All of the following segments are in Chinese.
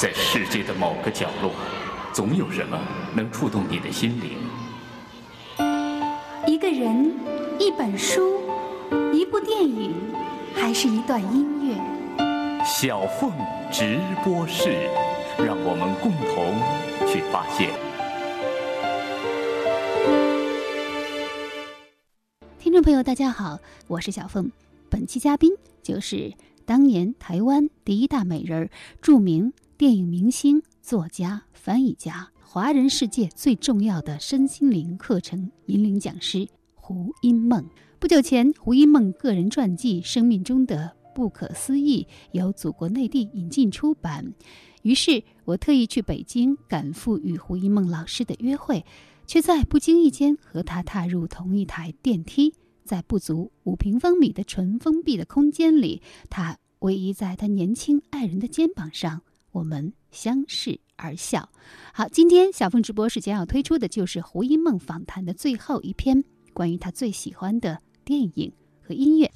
在世界的某个角落，总有什么能触动你的心灵。一个人，一本书，一部电影，还是一段音乐？小凤直播室，让我们共同去发现。听众朋友，大家好，我是小凤。本期嘉宾就是当年台湾第一大美人、著名电影明星、作家、翻译家，华人世界最重要的身心灵课程引领讲师胡因梦。不久前，胡因梦个人传记《生命中的不可思议》由祖国内地引进出版，于是我特意去北京赶赴与胡因梦老师的约会，却在不经意间和他踏入同一台电梯。在不足五平方米的纯封闭的空间里，他偎依在他年轻爱人的肩膀上，我们相视而笑。好，今天小凤直播室将要推出的就是胡因梦访谈的最后一篇，关于他最喜欢的电影和音乐。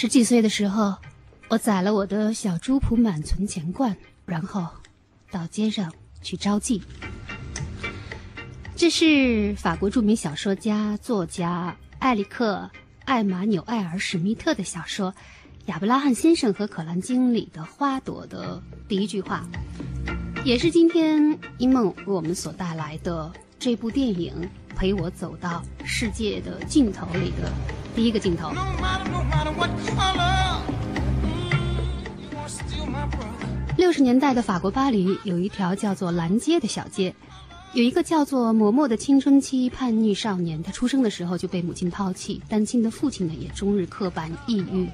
十几岁的时候，我宰了我的小猪铺满存钱罐，然后到街上去招妓。这是法国著名小说家、作家艾利克·艾玛纽埃尔·史密特的小说《亚伯拉罕先生和可兰经》里的花朵的第一句话，也是今天一梦为我们所带来的这部电影《陪我走到世界的尽头》里的第一个镜头。六十年代的法国巴黎有一条叫做蓝街的小街，有一个叫做嬷嬷的青春期叛逆少年。他出生的时候就被母亲抛弃，单亲的父亲呢也终日刻板抑郁。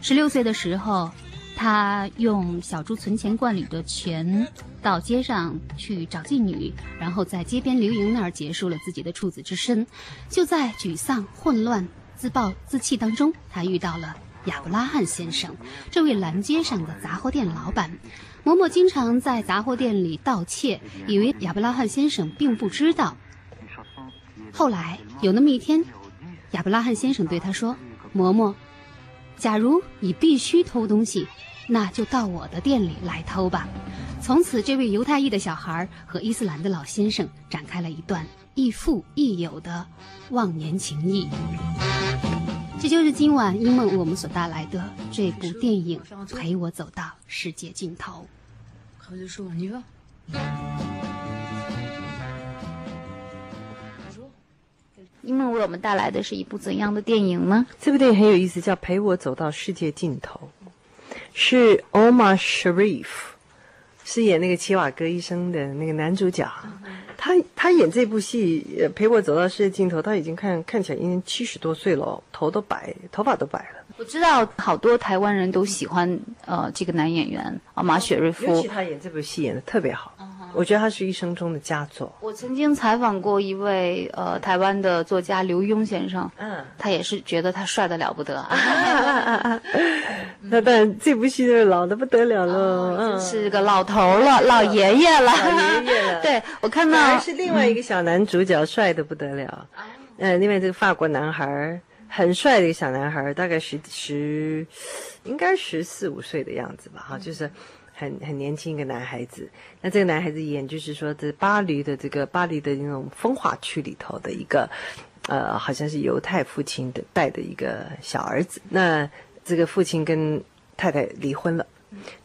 十六岁的时候，他用小猪存钱罐里的钱到街上去找妓女，然后在街边流营那儿结束了自己的处子之身。就在沮丧、混乱、自暴自弃当中，他遇到了。亚伯拉罕先生，这位蓝街上的杂货店老板，嬷嬷经常在杂货店里盗窃，以为亚伯拉罕先生并不知道。后来有那么一天，亚伯拉罕先生对他说：“嬷嬷，假如你必须偷东西，那就到我的店里来偷吧。”从此，这位犹太裔的小孩和伊斯兰的老先生展开了一段亦父亦友的忘年情谊。这就是今晚因梦我们所带来的这部电影《陪我走到世界尽头》。因梦为我们带来的是一部怎样的电影呢？这部电影很有意思，叫《陪我走到世界尽头》，是 Omar Sharif 饰演那个齐瓦戈医生的那个男主角。他他演这部戏，陪我走到世界尽头，他已经看看起来已经七十多岁了，头都白，头发都白了。我知道好多台湾人都喜欢呃这个男演员啊马雪瑞夫，尤其他演这部戏演的特别好。我觉得他是一生中的佳作。我曾经采访过一位呃台湾的作家刘墉先生，嗯，他也是觉得他帅的了不得。那但这部戏是老的不得了了，嗯，是个老头了，老爷爷了，老爷爷了。对我看到是另外一个小男主角，帅的不得了。嗯，另外这个法国男孩很帅的一个小男孩，大概十十，应该十四五岁的样子吧，哈，就是。很很年轻一个男孩子，那这个男孩子演就是说，在巴黎的这个巴黎的那种风华区里头的一个，呃，好像是犹太父亲的带的一个小儿子。那这个父亲跟太太离婚了，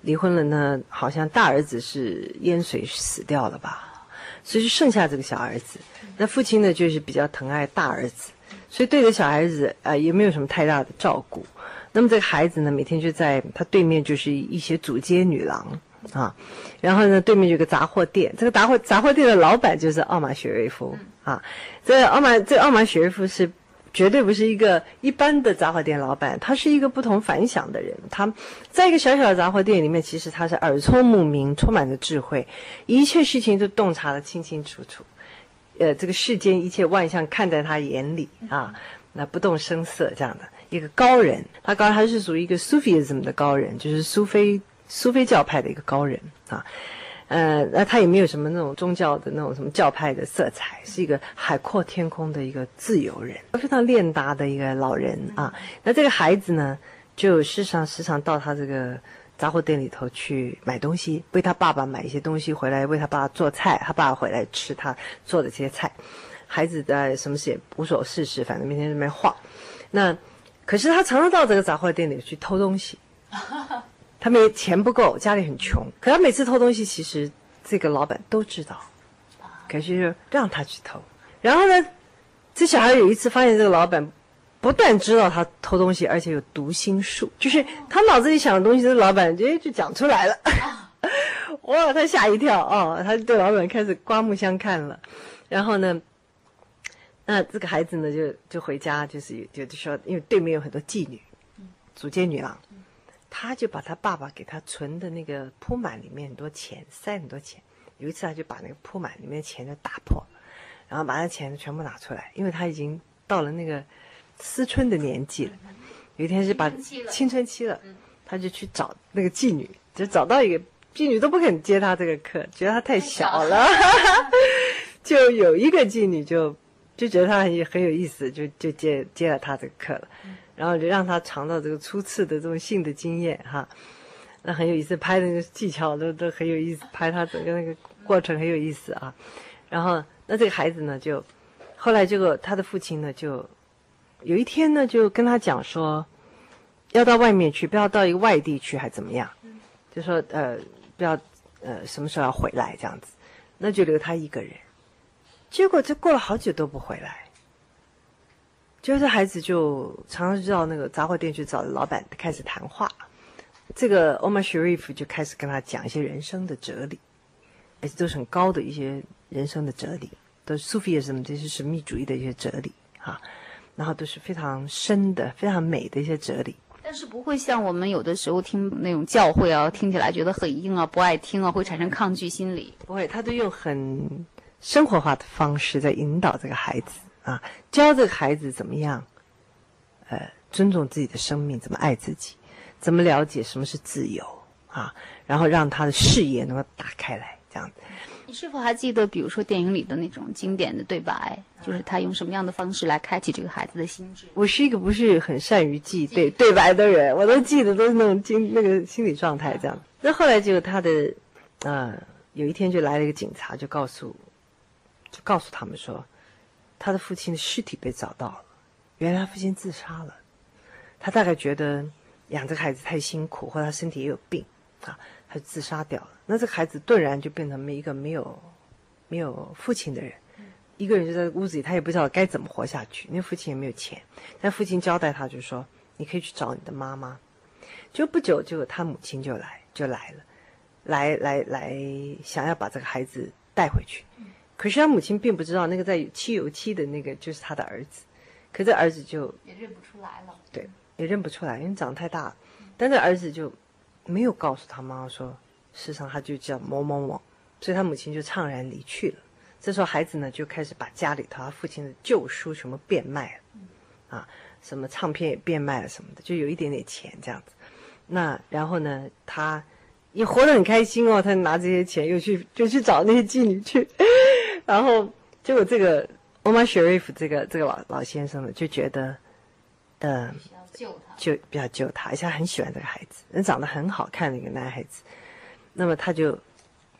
离婚了呢，好像大儿子是淹水死掉了吧，所以就剩下这个小儿子。那父亲呢，就是比较疼爱大儿子，所以对着小孩子啊，也没有什么太大的照顾。那么这个孩子呢，每天就在他对面就是一些主街女郎啊，然后呢，对面有个杂货店，这个杂货杂货店的老板就是奥马雪瑞夫啊。这奥马这奥马雪瑞夫是绝对不是一个一般的杂货店老板，他是一个不同凡响的人。他在一个小小的杂货店里面，其实他是耳聪目明，充满着智慧，一切事情都洞察的清清楚楚。呃，这个世间一切万象看在他眼里啊，那不动声色这样的一个高人。他高他是属于一个 Sufism 的高人，就是苏菲苏菲教派的一个高人啊。呃，那他也没有什么那种宗教的那种什么教派的色彩，是一个海阔天空的一个自由人，非常练达的一个老人啊。那这个孩子呢，就时常时常到他这个杂货店里头去买东西，为他爸爸买一些东西回来，为他爸爸做菜，他爸爸回来吃他做的这些菜。孩子在什么事也无所事事，反正每天在那边晃。那可是他常常到这个杂货店里去偷东西。他没钱不够，家里很穷。可他每次偷东西，其实这个老板都知道，可是让他去偷。然后呢，这小孩有一次发现这个老板不但知道他偷东西，而且有读心术，就是他脑子里想的东西，这老板直接就讲出来了。哇，他吓一跳哦，他对老板开始刮目相看了。然后呢，那这个孩子呢就就回家，就是就就说，因为对面有很多妓女，主街女郎。他就把他爸爸给他存的那个铺满里面很多钱，塞很多钱。有一次，他就把那个铺满里面的钱就打破，然后把那钱全部拿出来，因为他已经到了那个思春的年纪了。有一天是把青春期了，他就去找那个妓女，就找到一个妓女都不肯接他这个课，觉得他太小了。就有一个妓女就就觉得他很很有意思，就就接接了他这个课了。然后就让他尝到这个初次的这种性的经验哈，那很有意思，拍的那个技巧都都很有意思，拍他整个那个过程很有意思啊。然后那这个孩子呢，就后来这个他的父亲呢，就有一天呢，就跟他讲说，要到外面去，不要到一个外地去，还怎么样？就说呃，不要呃，什么时候要回来这样子，那就留他一个人。结果这过了好久都不回来。就是孩子就常常到那个杂货店去找老板开始谈话，这个 Omar Sharif 就开始跟他讲一些人生的哲理，而且都是很高的一些人生的哲理，都是苏菲什么这些神秘主义的一些哲理啊，然后都是非常深的、非常美的一些哲理。但是不会像我们有的时候听那种教诲啊，听起来觉得很硬啊，不爱听啊，会产生抗拒心理。不会，他都用很生活化的方式在引导这个孩子。啊，教这个孩子怎么样，呃，尊重自己的生命，怎么爱自己，怎么了解什么是自由啊，然后让他的视野能够打开来，这样子。你是否还记得，比如说电影里的那种经典的对白，就是他用什么样的方式来开启这个孩子的心智？我是一个不是很善于记对对白的人，我都记得都是那种经那个心理状态这样。那后来就他的，呃，有一天就来了一个警察，就告诉，就告诉他们说。他的父亲的尸体被找到了，原来他父亲自杀了。他大概觉得养这个孩子太辛苦，或者他身体也有病啊，他就自杀掉了。那这个孩子顿然就变成了一个没有没有父亲的人，一个人就在屋子里，他也不知道该怎么活下去。那父亲也没有钱，但父亲交代他，就说你可以去找你的妈妈。就不久，就他母亲就来就来了，来来来，想要把这个孩子带回去。可是他母亲并不知道那个在漆油漆的那个就是他的儿子，可这儿子就也认不出来了。对，也认不出来，因为长得太大了。但这儿子就没有告诉他妈妈说，事实上他就叫某某某，所以他母亲就怅然离去了。这时候孩子呢就开始把家里头他父亲的旧书什么变卖了，啊，什么唱片也变卖了什么的，就有一点点钱这样子。那然后呢，他也活得很开心哦，他拿这些钱又去就去找那些妓女去。然后结果这个 Omar Sharif 这个这个老老先生呢，就觉得，呃，救他，就比较救他，而且很喜欢这个孩子，人长得很好看的一个男孩子。那么他就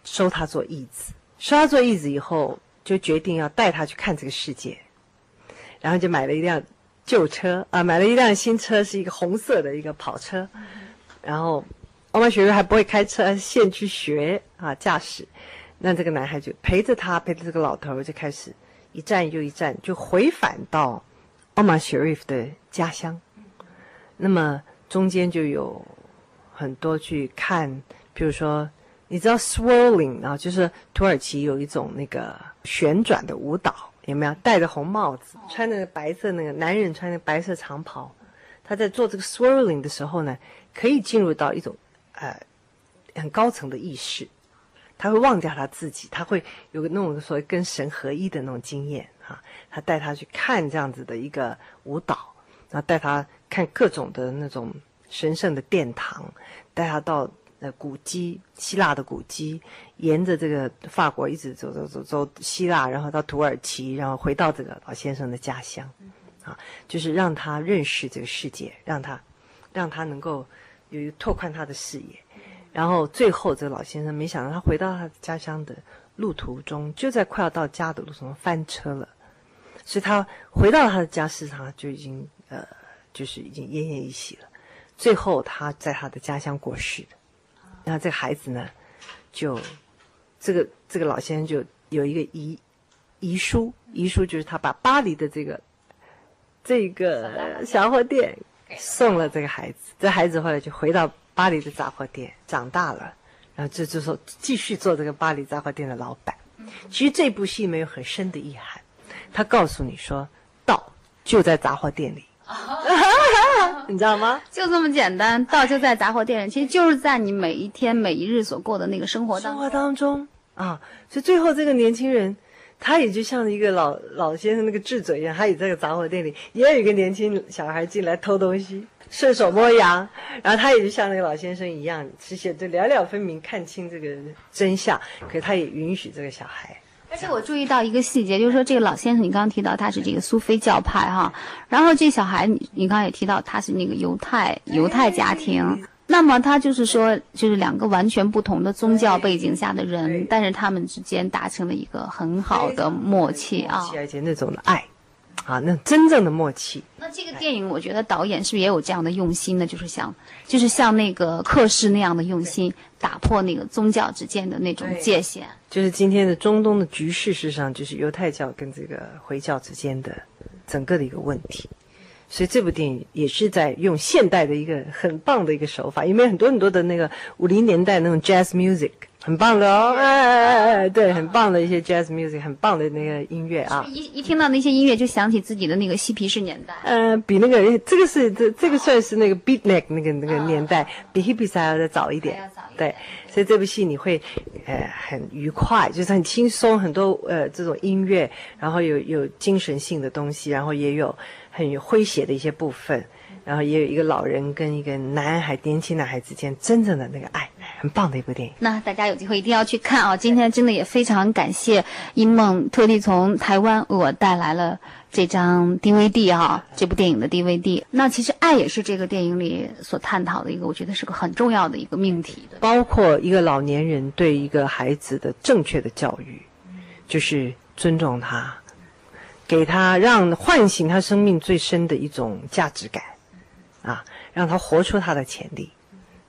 收他做义子，收他做义子以后，就决定要带他去看这个世界。然后就买了一辆旧车啊，买了一辆新车，是一个红色的一个跑车。然后 Omar Sharif 还不会开车，现去学啊驾驶。那这个男孩就陪着他，陪着这个老头就开始一站又一站，就回返到奥马雪瑞夫的家乡。那么中间就有很多去看，比如说你知道 swirling 啊，就是土耳其有一种那个旋转的舞蹈，有没有戴着红帽子，穿那个白色那个男人穿那个白色长袍，他在做这个 swirling 的时候呢，可以进入到一种呃很高层的意识，他会忘掉他自己，他会有个那种所谓跟神合一的那种经验啊。他带他去看这样子的一个舞蹈，然后带他看各种的那种神圣的殿堂，带他到呃古迹，希腊的古迹，沿着这个法国一直走走走走希腊，然后到土耳其，然后回到这个老先生的家乡，啊，就是让他认识这个世界，让他让他能够有一个拓宽他的视野。然后最后，这个老先生没想到，他回到他家乡的路途中，就在快要到家的路上翻车了。所以他回到他的家，事实上就已经呃，就是已经奄奄一息了。最后他在他的家乡过世的。然后这个孩子呢，就这个这个老先生就有一个遗遗书，遗书就是他把巴黎的这个这个小货店送了这个孩子。这孩子后来就回到巴黎的杂货店长大了，然后就就说继续做这个巴黎杂货店的老板。其实这部戏没有很深的意涵。他告诉你说，道就在杂货店里，你知道吗？就这么简单，道就在杂货店里，其实就是在你每一天每一日所过的那个生活当中生活当中啊。所以最后这个年轻人，他也就像一个老老先生那个智者一样，他也在个杂货店里，也有一个年轻小孩进来偷东西，顺手摸羊，然后他也就像那个老先生一样，其实就了了分明，看清这个真相，可他也允许这个小孩。而且我注意到一个细节，就是说这个老先生，你刚刚提到他是这个苏菲教派哈，然后这小孩你你刚刚也提到他是那个犹太犹太家庭，那么他就是说就是两个完全不同的宗教背景下的人，但是他们之间达成了一个很好的默契啊，而且那种的爱。啊，那真正的默契。那这个电影，我觉得导演是不是也有这样的用心呢？就是像，就是像那个克氏那样的用心，打破那个宗教之间的那种界限。就是今天的中东的局势，事实上就是犹太教跟这个回教之间的整个的一个问题。所以这部电影也是在用现代的一个很棒的一个手法，因为很多很多的那个五零年代那种 jazz music。很棒的哦，哎哎哎，对，很棒的一些 jazz music，很棒的那个音乐啊！一一听到那些音乐，就想起自己的那个嬉皮士年代。呃，比那个这个是这这个算是那个 beatnik 那个那个年代，比 hippies 还要再早一点。对，所以这部戏你会呃很愉快，就是很轻松，很多呃这种音乐，然后有有精神性的东西，然后也有很有诙谐的一些部分。然后也有一个老人跟一个男孩、年轻男孩之间真正的那个爱，很棒的一部电影。那大家有机会一定要去看啊！今天真的也非常感谢英梦特地从台湾为我带来了这张 DVD 哈，这部电影的 DVD。那其实爱也是这个电影里所探讨的一个，我觉得是个很重要的一个命题的。包括一个老年人对一个孩子的正确的教育，就是尊重他，给他让唤醒他生命最深的一种价值感。啊，让他活出他的潜力，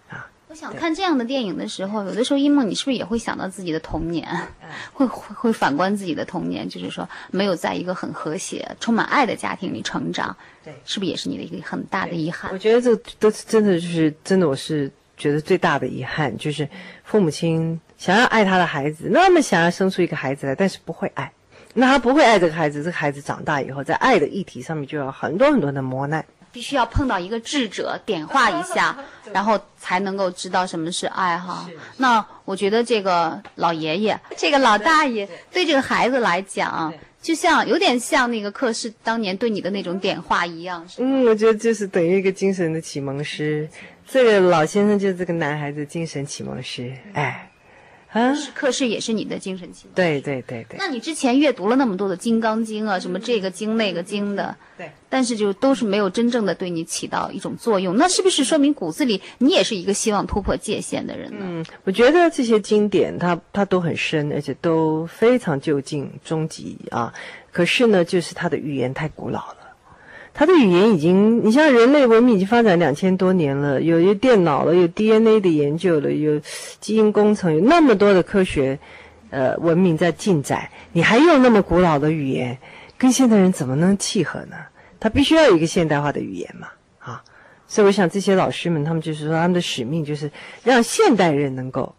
啊！我想看这样的电影的时候，有的时候，一梦，你是不是也会想到自己的童年？会会会反观自己的童年，就是说，没有在一个很和谐、充满爱的家庭里成长，对，是不是也是你的一个很大的遗憾？我觉得这都是真的，就是真的，我是觉得最大的遗憾，就是父母亲想要爱他的孩子，那么想要生出一个孩子来，但是不会爱，那他不会爱这个孩子，这个孩子长大以后，在爱的议题上面就有很多很多的磨难。必须要碰到一个智者点化一下，然后才能够知道什么是爱哈。那我觉得这个老爷爷，这个老大爷对这个孩子来讲，就像有点像那个克氏当年对你的那种点化一样。嗯，我觉得就是等于一个精神的启蒙师。这个老先生就是这个男孩子精神启蒙师，哎。啊，课室也是你的精神启蒙。对对对对。那你之前阅读了那么多的《金刚经》啊，什么这个经那个经的，对。但是就都是没有真正的对你起到一种作用，那是不是说明骨子里你也是一个希望突破界限的人呢？嗯，我觉得这些经典它它都很深，而且都非常就近终极啊。可是呢，就是它的语言太古老了。他的语言已经，你像人类文明已经发展两千多年了，有有电脑了，有 DNA 的研究了，有基因工程，有那么多的科学，呃，文明在进展，你还用那么古老的语言，跟现代人怎么能契合呢？他必须要有一个现代化的语言嘛，啊，所以我想这些老师们，他们就是说，他们的使命就是让现代人能够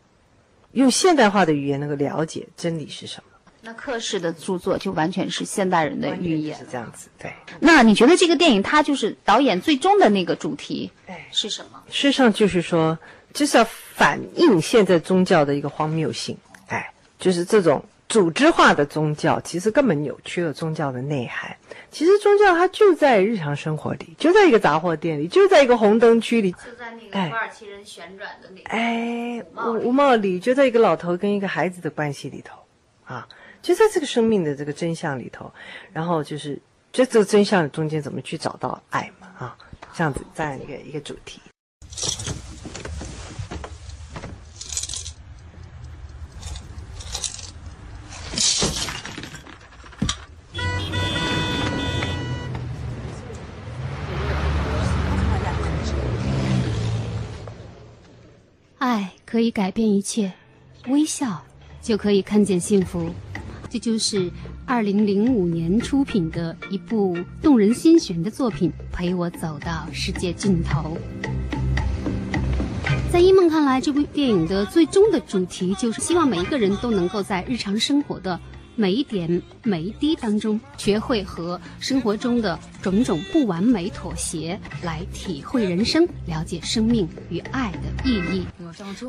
用现代化的语言能够了解真理是什么。那克氏的著作就完全是现代人的寓言是。这样子，对。那你觉得这个电影它就是导演最终的那个主题哎是什么？事实上就是说，就是要反映现在宗教的一个荒谬性。哎，就是这种组织化的宗教，其实根本扭曲了宗教的内涵。其实宗教它就在日常生活里，就在一个杂货店里，就在一个红灯区里。就在那个土耳其人旋转的那个。哎，吴吴帽里就在一个老头跟一个孩子的关系里头，啊，就在这个生命的这个真相里头，然后就是就这个真相中间怎么去找到爱嘛，啊，这样子这样一个一个主题。爱可以改变一切，微笑就可以看见幸福。这就是二零零五年出品的一部动人心弦的作品《陪我走到世界尽头》。在一梦看来，这部电影的最终的主题就是希望每一个人都能够在日常生活的每一点每一滴当中，学会和生活中的种种不完美妥协，来体会人生，了解生命与爱的意义。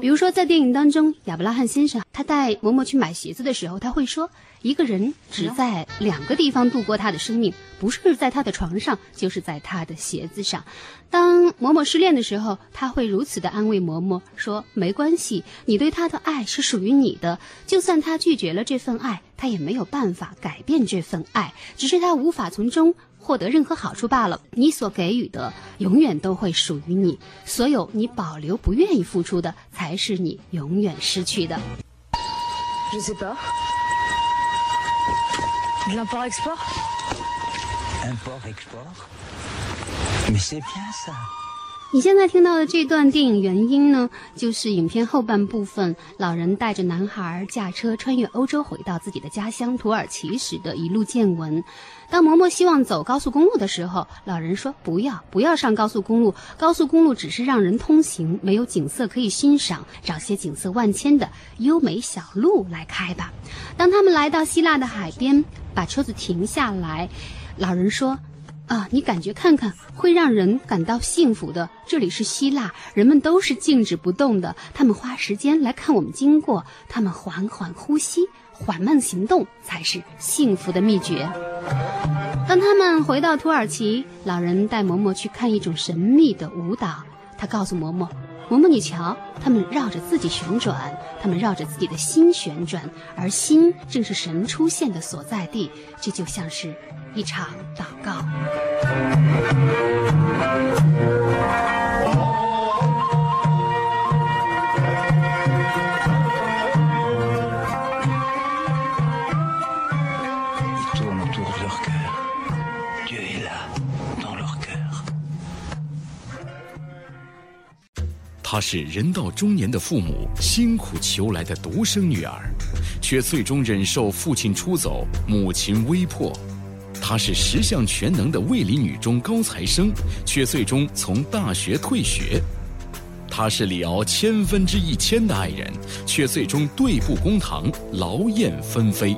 比如说，在电影当中，亚伯拉罕先生他带嬷嬷去买鞋子的时候，他会说：“一个人只在两个地方度过他的生命，不是在他的床上，就是在他的鞋子上。”当嬷嬷失恋的时候，他会如此的安慰嬷嬷说：“没关系，你对他的爱是属于你的，就算他拒绝了这份爱，他也没有办法改变这份爱，只是他无法从中。”获得任何好处罢了。你所给予的永远都会属于你，所有你保留不愿意付出的，才是你永远失去的。Je sais pas. De l'import-export? Import-export? Mais c'est bien ça. 你现在听到的这段电影原音呢，就是影片后半部分，老人带着男孩驾车穿越欧洲回到自己的家乡土耳其时的一路见闻。当嬷嬷希望走高速公路的时候，老人说：“不要，不要上高速公路，高速公路只是让人通行，没有景色可以欣赏，找些景色万千的优美小路来开吧。”当他们来到希腊的海边，把车子停下来，老人说。啊，你感觉看看，会让人感到幸福的。这里是希腊，人们都是静止不动的，他们花时间来看我们经过，他们缓缓呼吸，缓慢行动才是幸福的秘诀。当他们回到土耳其，老人带嬷嬷去看一种神秘的舞蹈，他告诉嬷嬷：“嬷嬷，你瞧，他们绕着自己旋转，他们绕着自己的心旋转，而心正是神出现的所在地，这就像是。”一场祷告。他是人到中年的父母辛苦求来的独生女儿却最终忍受父亲出走母亲微迫她是十项全能的卫理女中高材生，却最终从大学退学。她是李敖千分之一千的爱人，却最终对簿公堂，劳燕分飞。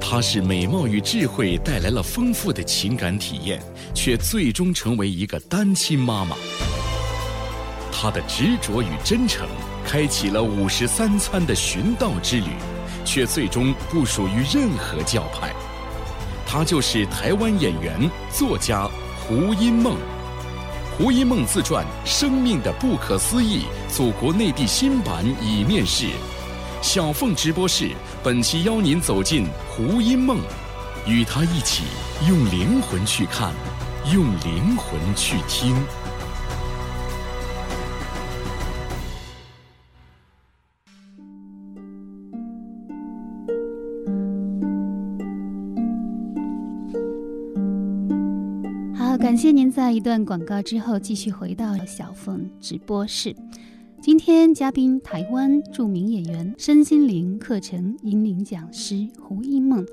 她是美貌与智慧带来了丰富的情感体验，却最终成为一个单亲妈妈。她的执着与真诚，开启了五十三餐的寻道之旅，却最终不属于任何教派。她就是台湾演员、作家胡因梦。胡因梦自传《生命的不可思议》祖国内地新版已面世。小凤直播室本期邀您走进胡因梦，与他一起用灵魂去看，用灵魂去听。谢您在一段广告之后继续回到小凤直播室。今天嘉宾台湾著名演员、身心灵课程引领讲师胡一梦。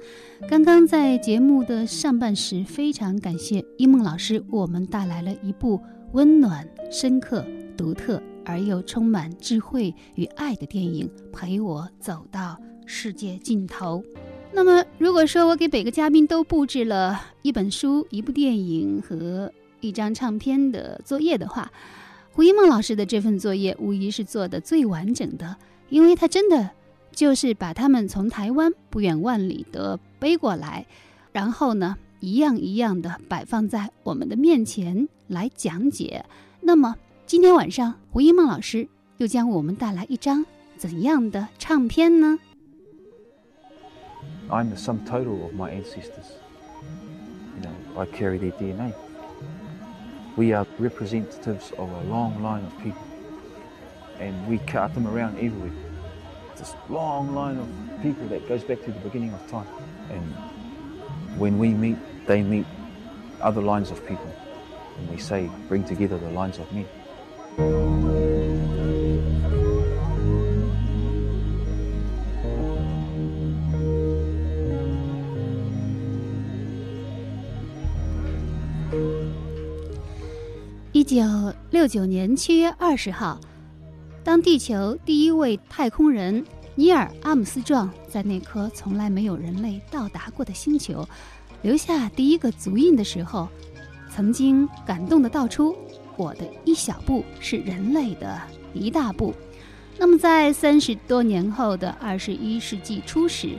刚刚在节目的上半时，非常感谢一梦老师，为我们带来了一部温暖、深刻、独特而又充满智慧与爱的电影《陪我走到世界尽头》。那么，如果说我给每个嘉宾都布置了一本书、一部电影和一张唱片的作业的话，胡一梦老师的这份作业无疑是做的最完整的，因为他真的就是把他们从台湾不远万里的背过来，然后呢，一样一样的摆放在我们的面前来讲解。那么今天晚上，胡一梦老师又将为我们带来一张怎样的唱片呢？I'm the sum total of my ancestors. You know, I carry their DNA. We are representatives of a long line of people, and we cart them around everywhere. This long line of people that goes back to the beginning of time. And when we meet, they meet other lines of people. And we say, bring together the lines of men. 九六九年七月二十号，当地球第一位太空人尼尔·阿姆斯壮在那颗从来没有人类到达过的星球留下第一个足印的时候，曾经感动的道出：“我的一小步是人类的一大步。”那么，在三十多年后的二十一世纪初时，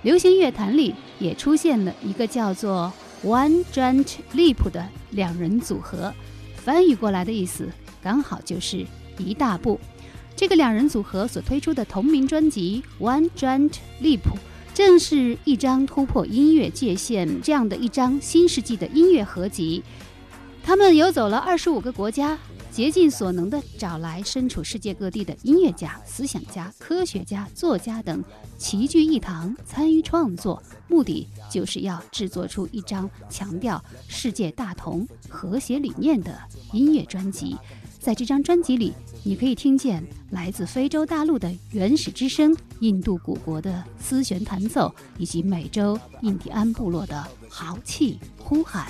流行乐坛里也出现了一个叫做 One Giant Leap 的两人组合。翻译过来的意思刚好就是一大步。这个两人组合所推出的同名专辑《One Giant Leap》，正是一张突破音乐界限这样的一张新世纪的音乐合集。他们游走了二十五个国家，竭尽所能地找来身处世界各地的音乐家、思想家、科学家、作家等齐聚一堂参与创作，目的就是要制作出一张强调世界大同、和谐理念的音乐专辑。在这张专辑里，你可以听见来自非洲大陆的原始之声、印度古国的丝弦弹奏，以及美洲印第安部落的豪气呼喊。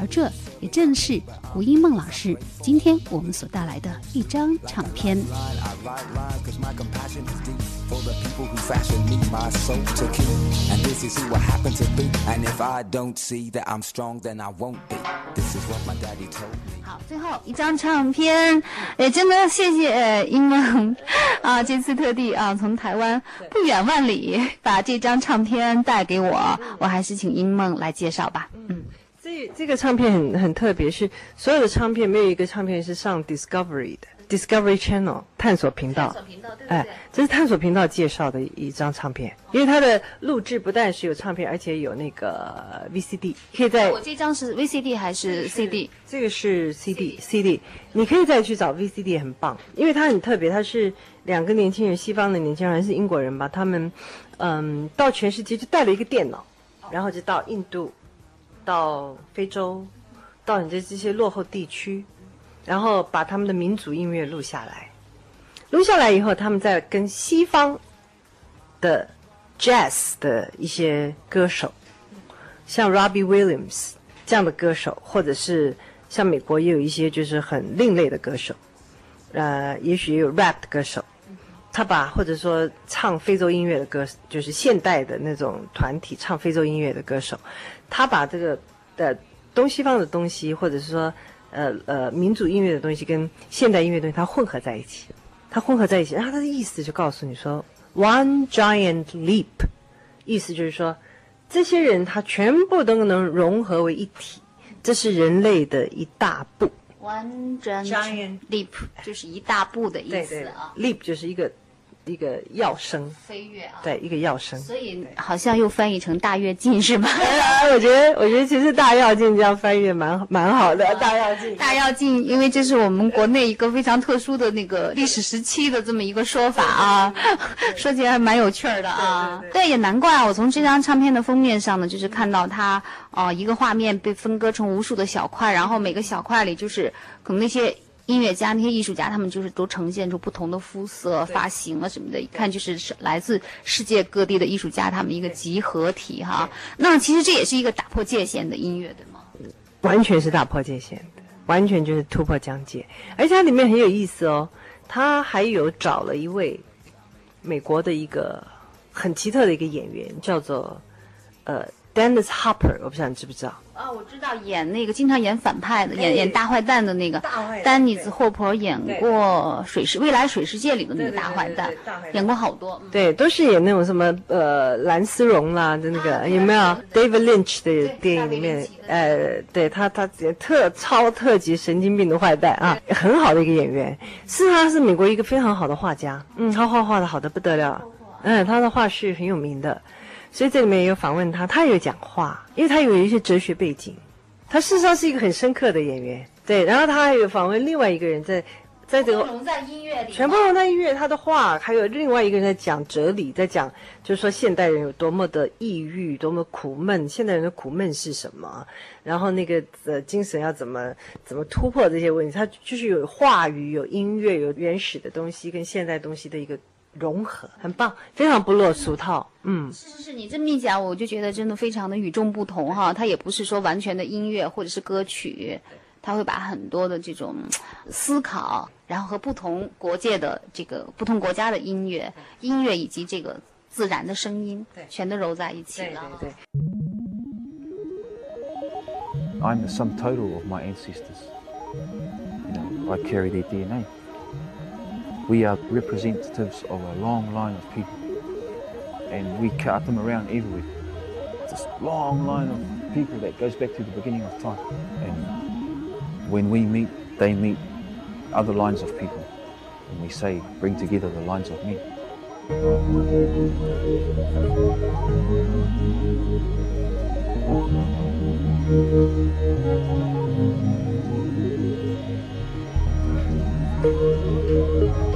而这也正是胡因梦老师今天我们所带来的一张唱片。好，最后一张唱片，也真的谢谢英梦啊，这次特地啊从台湾不远万里把这张唱片带给我，我还是请英梦来介绍吧。嗯，这这个唱片很很特别，是所有的唱片没有一个唱片是上 Discovery 的。Discovery Channel 探索频道。频道对哎，这是探索频道介绍的一张唱片，因为它的录制不但是有唱片，而且有那个 VCD，可以在我这张是 VCD 还是 CD？这个是 CD CD，你可以再去找 VCD，很棒，因为它很特别，它是两个年轻人，西方的年轻人还是英国人吧，他们嗯到全世界就带了一个电脑，然后就到印度，到非洲，到你的这些落后地区，然后把他们的民族音乐录下来，录下来以后，他们再跟西方的 jazz 的一些歌手，像 Robbie Williams 这样的歌手，或者是像美国也有一些就是很另类的歌手，呃，也许也有 rap 的歌手，他把或者说唱非洲音乐的歌，就是现代的那种团体唱非洲音乐的歌手，他把这个的东西方的东西，或者是说呃呃民族音乐的东西跟现代音乐的东西，它混合在一起，它混合在一起，然后它的意思就告诉你说，one giant leap，意思就是说，这些人他全部都能融合为一体，这是人类的一大步。One giant leap 就是一大步的意对对思啊，，leap 就是一个一个跃升，飞跃啊。对，一个跃升。所以好像又翻译成大跃进是吗？我觉得，我觉得其实大跃进这样翻译蛮蛮好的，大跃进。大跃进，因为这是我们国内一个非常特殊的那个历史时期的这么一个说法啊，说起来还蛮有趣的啊。对，也难怪啊，我从这张唱片的封面上呢，就是看到它啊、一个画面被分割成无数的小块，然后每个小块里就是可能那些。音乐家那些艺术家，他们就是都呈现出不同的肤色、发型啊什么的，一看就是是来自世界各地的艺术家，他们一个集合体哈。那其实这也是一个打破界限的音乐，对吗？完全是打破界限的，完全就是突破疆界。而且它里面很有意思哦，他还有找了一位美国的一个很奇特的一个演员，叫做呃，Dennis Hopper，我不知道你知不知道？啊，我知道演那个经常演反派的，演哎演大坏蛋的那个大坏蛋丹尼斯霍珀演过《水世未来水世界》里的那个大坏蛋演过好多。嗯对，都是演那种什么呃蓝丝绒啦的那个，有没有 David Lynch 的电影里面？呃，对他他特超特级神经病的坏蛋啊，很好的一个演员。是他是美国一个非常好的画家，嗯，他画画的好的不得了，嗯，他的画是很有名的，所以这里面也有访问他，他有讲话，因为他有一些哲学背景，他事实上是一个很深刻的演员。对，然后他还有访问另外一个人在。在这个融在音乐里，全部融在音乐，他的话，还有另外一个人在讲哲理，在讲就是说现代人有多么的抑郁，多么苦闷，现代人的苦闷是什么？然后那个呃精神要怎么怎么突破这些问题？他就是有话语、有音乐、有原始的东西跟现代东西的一个融合，很棒，非常不落俗套。嗯，是是是，你这么一讲，我就觉得真的非常的与众不同哈。它也不是说完全的音乐或者是歌曲，它会把很多的这种思考，然后和不同国界的这个不同国家的音乐、音乐以及这个自然的声音，全都揉在一起了。对。I'm the sum total of my ancestors. You know, I carry their DNA. We are representatives of a long line of people, and we cut them around everywhere. This long line of people that goes back to the beginning of time. And when we meet, they meet other lines of people, and we say, bring together the lines of men. 那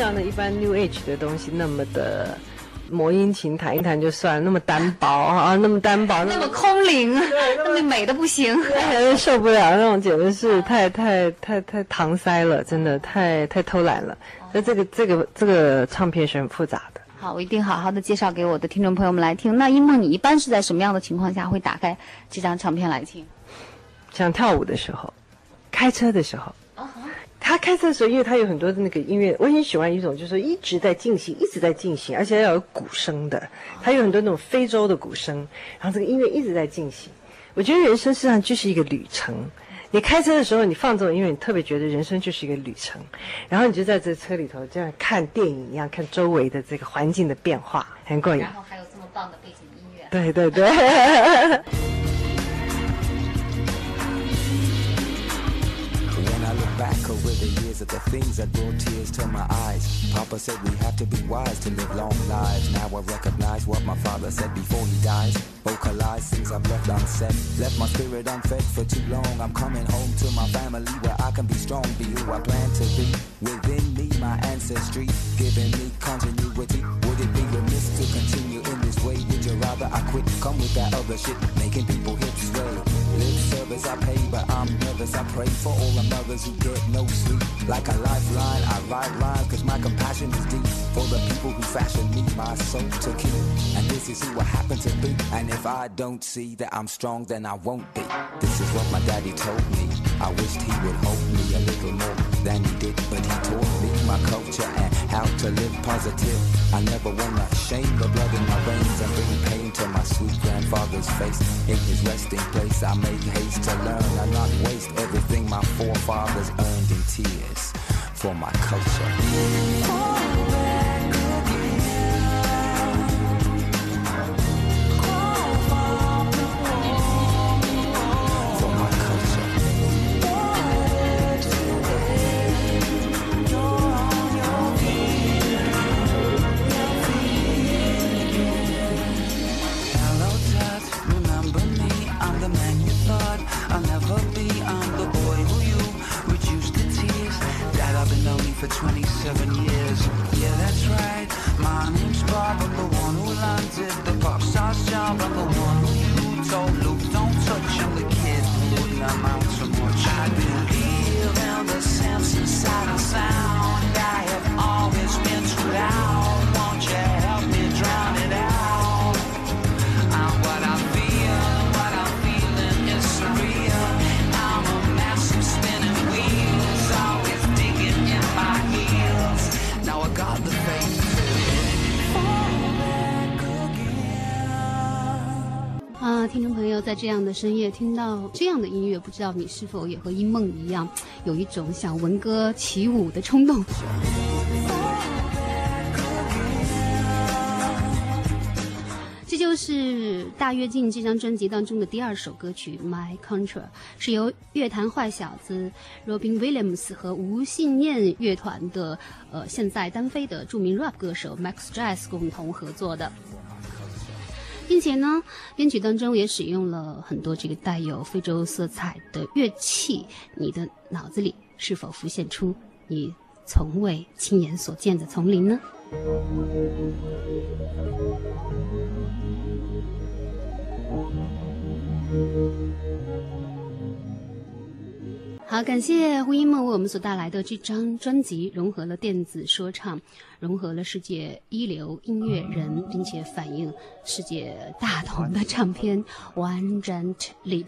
像那一般 New Age 的东西那么的魔音琴弹一弹就算了，那么单薄啊，那么单薄，那么空灵，那么美的不行。受不了，那种简直是太太太太搪塞了，真的太太偷懒了。那这个这个这个唱片是很复杂的。好，我一定好好的介绍给我的听众朋友们来听。那一梦，你一般是在什么样的情况下会打开这张唱片来听？想跳舞的时候，开车的时候。他开车的时候，因为他有很多的那个音乐，我很喜欢一种，就是说一直在进行，一直在进行，而且要有鼓声的。他有很多那种非洲的鼓声，然后这个音乐一直在进行。我觉得人生实际上就是一个旅程。你开车的时候，你放这种音乐，你特别觉得人生就是一个旅程。然后你就在这车里头，就像看电影一样，看周围的这个环境的变化，很过瘾。然后还有这么棒的背景音乐。对对对。back over the years of the things that brought tears to my eyes, Papa said we have to be wise to live long lives. Now I recognize what my father said before he dies. Vocalize things I've left unsaid. Left my spirit unfed for too long. I'm coming home to my family where I can be strong, be who I plan to be. Within me, my ancestry, giving me continuity. Would it be remiss to continue way? Would you rather I quit? Come with that other shit, making people hips sway. Lip service I pay, but I'm nervous. I pray for all the mothers who get no sleep. Like a lifeline, I write lines, cause my compassion is deep. For the people who fashion me, my soul to keep. And this is who I happen to be. And if I don't see that I'm strong, then I won't be. This is what my daddy told me. I wished he would hold me a little more than he did, but he taught me my culture and how to live positive. I never wanna shame the blood in my veins and bring pain to my sweet grandfather's face. In his resting place, I make haste to learn and not waste everything my forefathers earned in tears for my culture. 在这样的深夜听到这样的音乐，不知道你是否也和一梦一样，有一种想闻歌起舞的冲动？这就是《大跃进》这张专辑当中的第二首歌曲《My Contra》，是由乐坛坏小子 Robin Williams 和无信念乐团的呃现在单飞的著名 rap 歌手 Max Jazz 共同合作的。并且呢，编曲当中也使用了很多这个带有非洲色彩的乐器。你的脑子里是否浮现出你从未亲眼所见的丛林呢？好，感谢胡因梦为我们所带来的这张专辑，融合了电子说唱，融合了世界一流音乐人，并且反映世界大同的唱片《One Giant Leap》。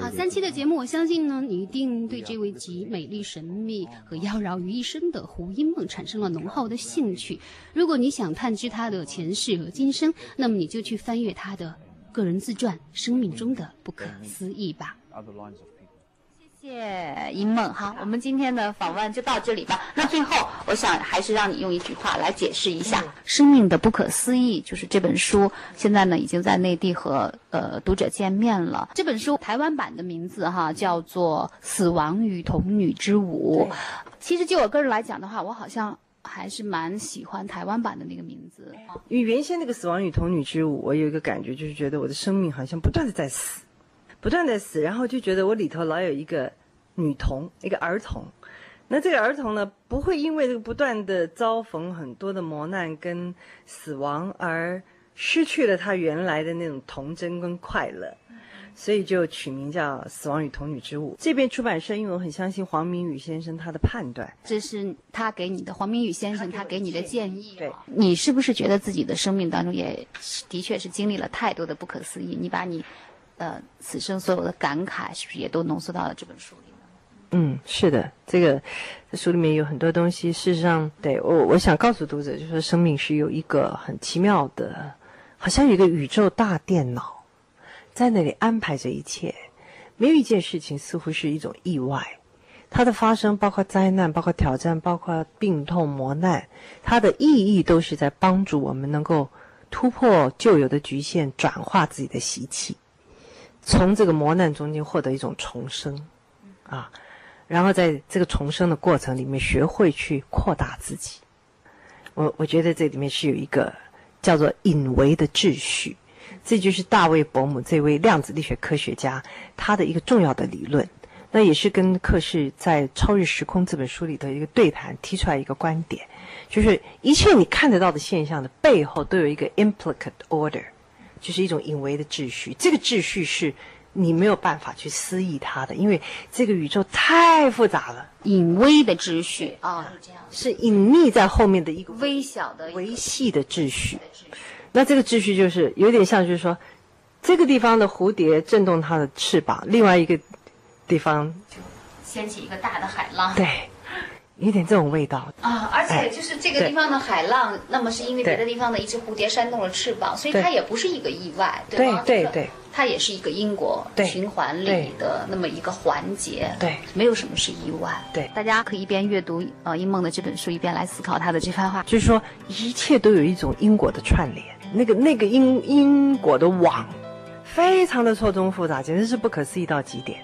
好，三期的节目，我相信呢，你一定对这位集美丽、神秘和妖娆于一身的胡因梦产生了浓厚的兴趣。如果你想探知他的前世和今生，那么你就去翻阅他的个人自传《生命中的不可思议》吧。谢谢一梦。好，我们今天的访问就到这里吧。那最后，我想还是让你用一句话来解释一下《生命的不可思议》，就是这本书现在呢已经在内地和呃读者见面了。这本书台湾版的名字哈叫做《死亡与童女之舞》。其实就我个人来讲的话，我好像还是蛮喜欢台湾版的那个名字。因为原先那个《死亡与童女之舞》，我有一个感觉，就是觉得我的生命好像不断的在死，不断的死，然后就觉得我里头老有一个女童，一个儿童。那这个儿童呢，不会因为这个不断的遭逢很多的磨难跟死亡而失去了他原来的那种童真跟快乐，所以就取名叫《死亡与童女之舞》。这边出版社，因为我很相信黄明宇先生他的判断，这是他给你的黄明宇先生他给你的建议。对，你是不是觉得自己的生命当中也的确是经历了太多的不可思议？你把你呃此生所有的感慨，是不是也都浓缩到了这本书里？嗯，是的，这个书里面有很多东西。事实上，对我我想告诉读者，就是说生命是有一个很奇妙的，好像有一个宇宙大电脑在那里安排着一切。没有一件事情似乎是一种意外，它的发生，包括灾难，包括挑战，包括病痛磨难，它的意义都是在帮助我们能够突破旧有的局限，转化自己的习气，从这个磨难中间获得一种重生，啊。然后在这个重生的过程里面，学会去扩大自己。我我觉得这里面是有一个叫做隐微的秩序，这就是大卫伯姆这位量子力学科学家他的一个重要的理论。那也是跟克氏在《超越时空》这本书里的一个对谈提出来一个观点，就是一切你看得到的现象的背后都有一个 implicate order，就是一种隐微的秩序。这个秩序是。你没有办法去思议它的，因为这个宇宙太复杂了。隐微的秩序啊、是这样，是隐秘在后面的一个微小的维系的秩序。那这个秩序就是有点像，就是说，这个地方的蝴蝶震动它的翅膀，另外一个地方就掀起一个大的海浪。对，有点这种味道啊！而且就是这个地方的海浪，那么是因为别的地方的一只蝴蝶扇动了翅膀，所以它也不是一个意外，对对对它也是一个因果循环里的那么一个环节。对，没有什么是意外。对大家可以一边阅读呃英梦的这本书，一边来思考他的这番话。就是说一切都有一种因果的串联，那个那个因因果的网，非常的错综复杂，简直是不可思议到极点。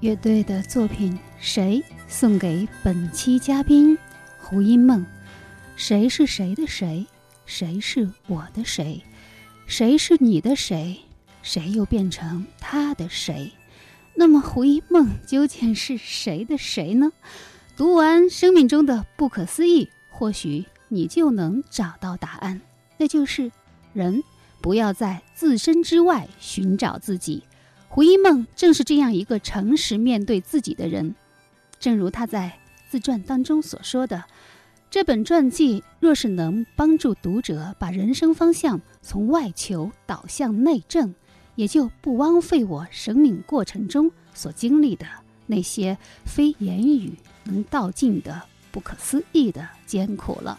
乐队的作品《谁》送给本期嘉宾胡因梦。谁是谁的谁？谁是我的谁？谁是你的谁？谁又变成他的谁？那么胡一梦究竟是谁的谁呢？读完生命中的不可思议，或许你就能找到答案。那就是人不要在自身之外寻找自己。胡一梦正是这样一个诚实面对自己的人。正如他在自传当中所说的。这本传记若是能帮助读者把人生方向从外求导向内正，也就不枉费我生命过程中所经历的那些非言语能道尽的不可思议的艰苦了。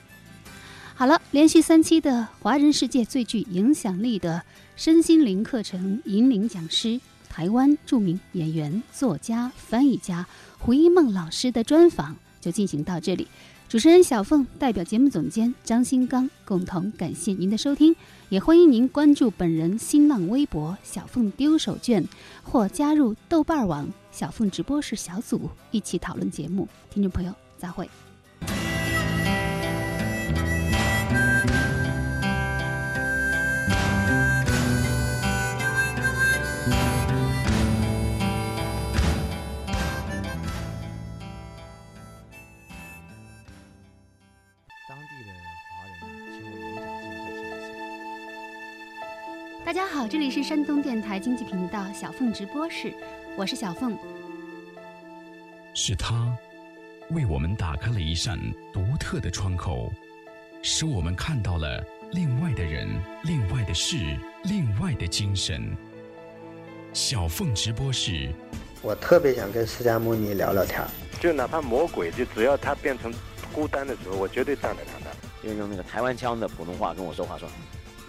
好了，连续三期的华人世界最具影响力的身心灵课程引领讲师、台湾著名演员、作家、翻译家胡一梦老师的专访就进行到这里。主持人小凤代表节目总监张新刚共同感谢您的收听，也欢迎您关注本人新浪微博“小凤丢手绢”或加入豆瓣网“小凤直播室”小组一起讨论节目。听众朋友，再会。这里是山东电台经济频道小凤直播室，我是小凤。是他为我们打开了一扇独特的窗口，使我们看到了另外的人、另外的事、另外的精神。小凤直播室，我特别想跟释迦牟尼聊聊天，就哪怕魔鬼，就只要他变成孤单的时候，我绝对站在他那。就用那个台湾腔的普通话跟我说话说：“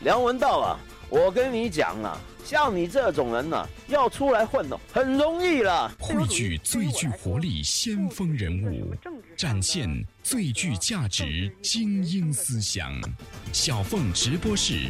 梁文道啊。”我跟你讲啊，像你这种人呢、啊，要出来混哦，很容易了。汇聚最具活力先锋人物，展现最具价值精英思想。小凤直播室。